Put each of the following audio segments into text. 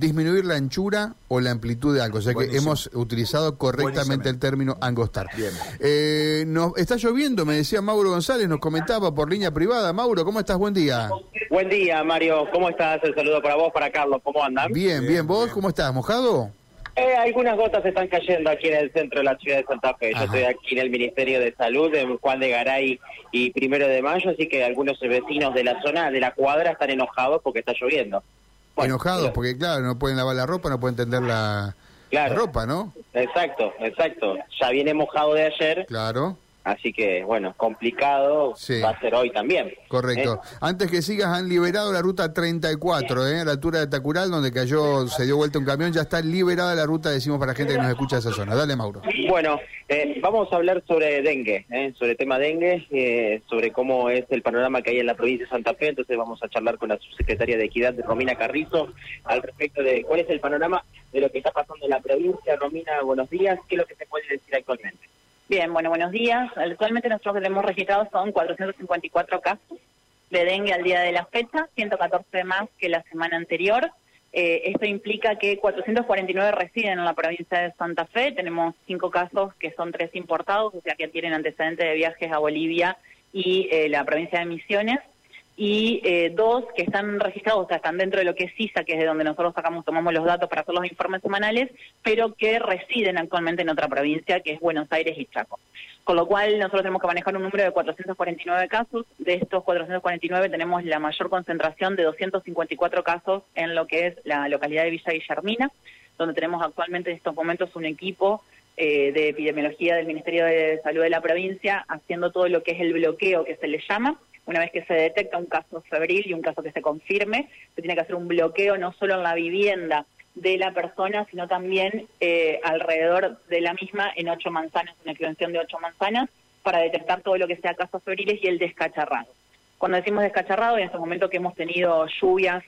disminuir la anchura o la amplitud de algo. O sea que hemos utilizado correctamente el término angostar. Bien. Eh, nos, está lloviendo, me decía Mauro González, nos comentaba por línea privada. Mauro, ¿cómo estás? Buen día. Buen día, Mario. ¿Cómo estás? El saludo para vos, para Carlos. ¿Cómo andan? Bien, bien. ¿Vos cómo estás? ¿Mojado? Eh, algunas gotas están cayendo aquí en el centro de la ciudad de Santa Fe. Yo estoy aquí en el Ministerio de Salud, en Juan de Garay y Primero de Mayo, así que algunos vecinos de la zona, de la cuadra, están enojados porque está lloviendo. Enojados porque, claro, no pueden lavar la ropa, no pueden tender la, la ropa, ¿no? Exacto, exacto. Ya viene mojado de ayer. Claro. Así que, bueno, complicado va a ser hoy también. Correcto. ¿eh? Antes que sigas, han liberado la ruta 34, ¿eh? a la altura de Tacural, donde cayó, se dio vuelta un camión, ya está liberada la ruta, decimos para la gente que nos escucha esa zona. Dale, Mauro. Bueno, eh, vamos a hablar sobre dengue, ¿eh? sobre el tema dengue, eh, sobre cómo es el panorama que hay en la provincia de Santa Fe. Entonces vamos a charlar con la subsecretaria de Equidad, Romina Carrizo, al respecto de cuál es el panorama de lo que está pasando en la provincia. Romina, buenos días. ¿Qué es lo que se puede decir actualmente? Bien, bueno, buenos días. Actualmente nosotros que hemos registrado son 454 casos de dengue al día de la fecha, 114 más que la semana anterior. Eh, esto implica que 449 residen en la provincia de Santa Fe. Tenemos cinco casos que son tres importados, o sea que tienen antecedentes de viajes a Bolivia y eh, la provincia de Misiones y eh, dos que están registrados, o sea, están dentro de lo que es CISA, que es de donde nosotros sacamos, tomamos los datos para hacer los informes semanales, pero que residen actualmente en otra provincia, que es Buenos Aires y Chaco. Con lo cual nosotros tenemos que manejar un número de 449 casos. De estos 449 tenemos la mayor concentración de 254 casos en lo que es la localidad de Villa Guillermina, donde tenemos actualmente en estos momentos un equipo eh, de epidemiología del Ministerio de Salud de la provincia haciendo todo lo que es el bloqueo que se le llama una vez que se detecta un caso febril y un caso que se confirme, se tiene que hacer un bloqueo no solo en la vivienda de la persona, sino también eh, alrededor de la misma en ocho manzanas, una extensión de ocho manzanas, para detectar todo lo que sea casos febriles y el descacharrado. Cuando decimos descacharrado, en este momento que hemos tenido lluvias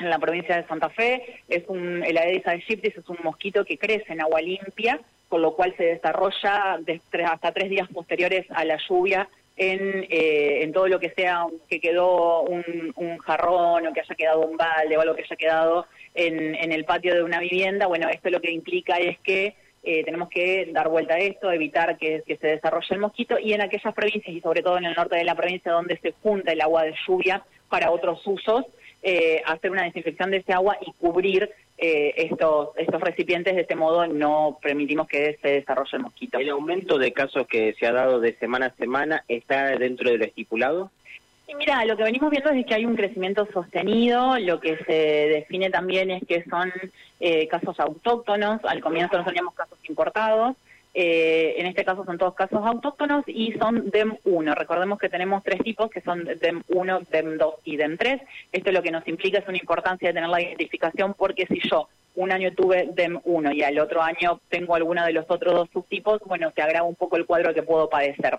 en la provincia de Santa Fe, es un, el Aedes aegyptis es un mosquito que crece en agua limpia, con lo cual se desarrolla hasta tres días posteriores a la lluvia en, eh, en todo lo que sea que quedó un, jarrón o que haya quedado un balde o algo que haya quedado en, en el patio de una vivienda, bueno, esto lo que implica es que eh, tenemos que dar vuelta a esto, evitar que, que, se desarrolle el mosquito y en aquellas provincias y sobre todo en el norte de la provincia donde se junta el agua de lluvia para otros usos, eh, hacer una desinfección de ese agua y cubrir eh, estos, estos recipientes, de este modo no permitimos que se desarrolle el mosquito. ¿El aumento de casos que se ha dado de semana a semana está dentro de lo estipulado? Sí, mira, lo que venimos viendo es que hay un crecimiento sostenido, lo que se define también es que son eh, casos autóctonos, al comienzo no teníamos casos importados, eh, en este caso son todos casos autóctonos y son DEM1. Recordemos que tenemos tres tipos que son DEM1, DEM2 y DEM3. Esto lo que nos implica es una importancia de tener la identificación porque si yo un año tuve DEM1 y al otro año tengo alguno de los otros dos subtipos, bueno, se agrava un poco el cuadro que puedo padecer.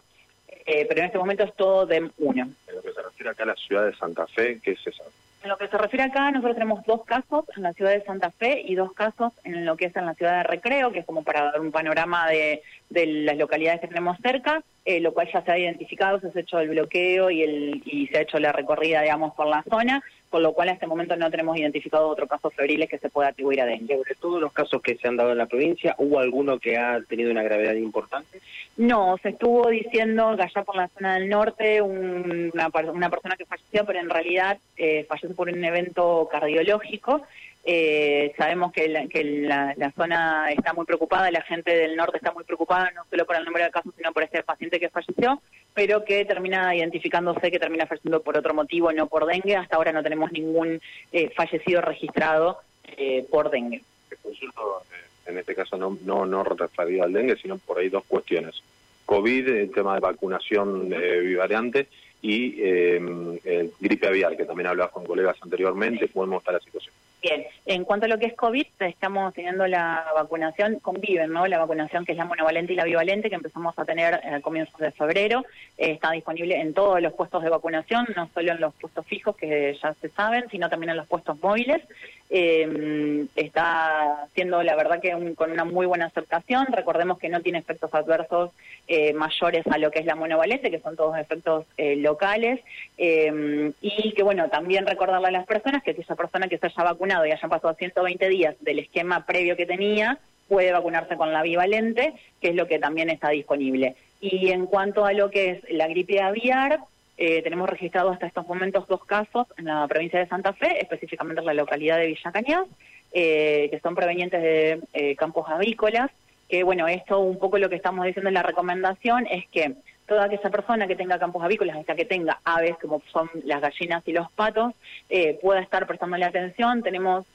Eh, pero en este momento es todo DEM1. En lo que se refiere acá a la ciudad de Santa Fe, ¿qué es eso? En lo que se refiere acá, nosotros tenemos dos casos en la ciudad de Santa Fe y dos casos en lo que es en la ciudad de Recreo, que es como para dar un panorama de, de las localidades que tenemos cerca, eh, lo cual ya se ha identificado, se ha hecho el bloqueo y, el, y se ha hecho la recorrida, digamos, por la zona, con lo cual en este momento no tenemos identificado otro caso febril que se pueda atribuir a dengue. ¿De todos los casos que se han dado en la provincia, hubo alguno que ha tenido una gravedad importante? No, se estuvo diciendo que allá por la zona del norte una, una persona que falleció, pero en realidad eh, falleció por un evento cardiológico. Eh, sabemos que, la, que la, zona está muy preocupada, la gente del norte está muy preocupada, no solo por el número de casos, sino por este paciente que falleció, pero que termina identificándose que termina falleciendo por otro motivo, no por dengue. Hasta ahora no tenemos ningún eh, fallecido registrado eh, por dengue. Consulto, en este caso no, no, no referido al dengue, sino por ahí dos cuestiones. COVID, el tema de vacunación eh, bivariante y eh, gripe aviar, que también hablabas con colegas anteriormente, ¿cómo está la situación? Bien, en cuanto a lo que es COVID, estamos teniendo la vacunación, conviven, ¿no? La vacunación que es la monovalente y la bivalente, que empezamos a tener a comienzos de febrero, eh, está disponible en todos los puestos de vacunación, no solo en los puestos fijos que ya se saben, sino también en los puestos móviles. Eh, está siendo, la verdad, que con una muy buena aceptación. Recordemos que no tiene efectos adversos eh, mayores a lo que es la monovalente, que son todos efectos eh, locales. y que, bueno, también recordarle a las personas que aquella persona que se haya vacunado y hayan pasado 120 días del esquema previo que tenía, puede vacunarse con la bivalente, que es lo que también está disponible. Y en cuanto a lo que es la gripe aviar, eh, tenemos registrado hasta estos momentos dos casos en la provincia de Santa Fe, específicamente en la localidad de Villa Cañas, eh, que son provenientes de eh, campos avícolas. Que bueno, esto un poco lo que estamos diciendo en la recomendación es que toda aquella persona que tenga campos avícolas, hasta que tenga aves como son las gallinas y los patos, pueda estar prestándole atención. Tenemos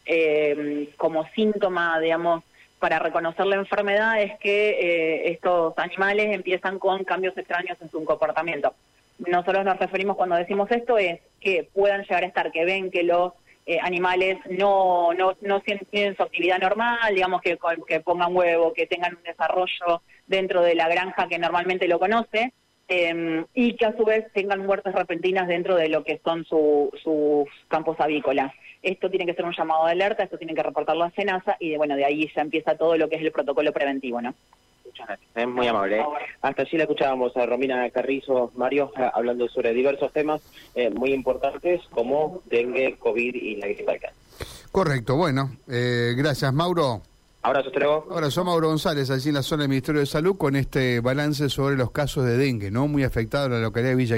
como síntoma, digamos, para reconocer la enfermedad es que eh, estos animales empiezan con cambios extraños en su comportamiento. Nosotros nos referimos cuando decimos esto es que puedan llegar a estar, que ven que los eh, animales no, no, no tienen su actividad normal, digamos que, que pongan huevo, que tengan un desarrollo dentro de la granja que normalmente lo conoce, em, y que a su vez tengan muertes repentinas dentro de lo que son sus campos avícolas. Esto tiene que ser un llamado de alerta, esto tiene que reportarlo a SENASA y de, bueno, de ahí ya empieza todo lo que es el protocolo preventivo, ¿no? Muchas gracias, es muy amable. ¿eh? Hasta allí la escuchábamos a Romina Carrizo, Mario, eh, hablando sobre diversos temas eh, muy importantes como dengue, COVID y la gripe Correcto, bueno, gracias Mauro. Abrazo, luego. Abrazo, Mauro González, allí en la zona del Ministerio de Salud, con este balance sobre los casos de dengue, ¿no? Muy afectado a la localidad de Villa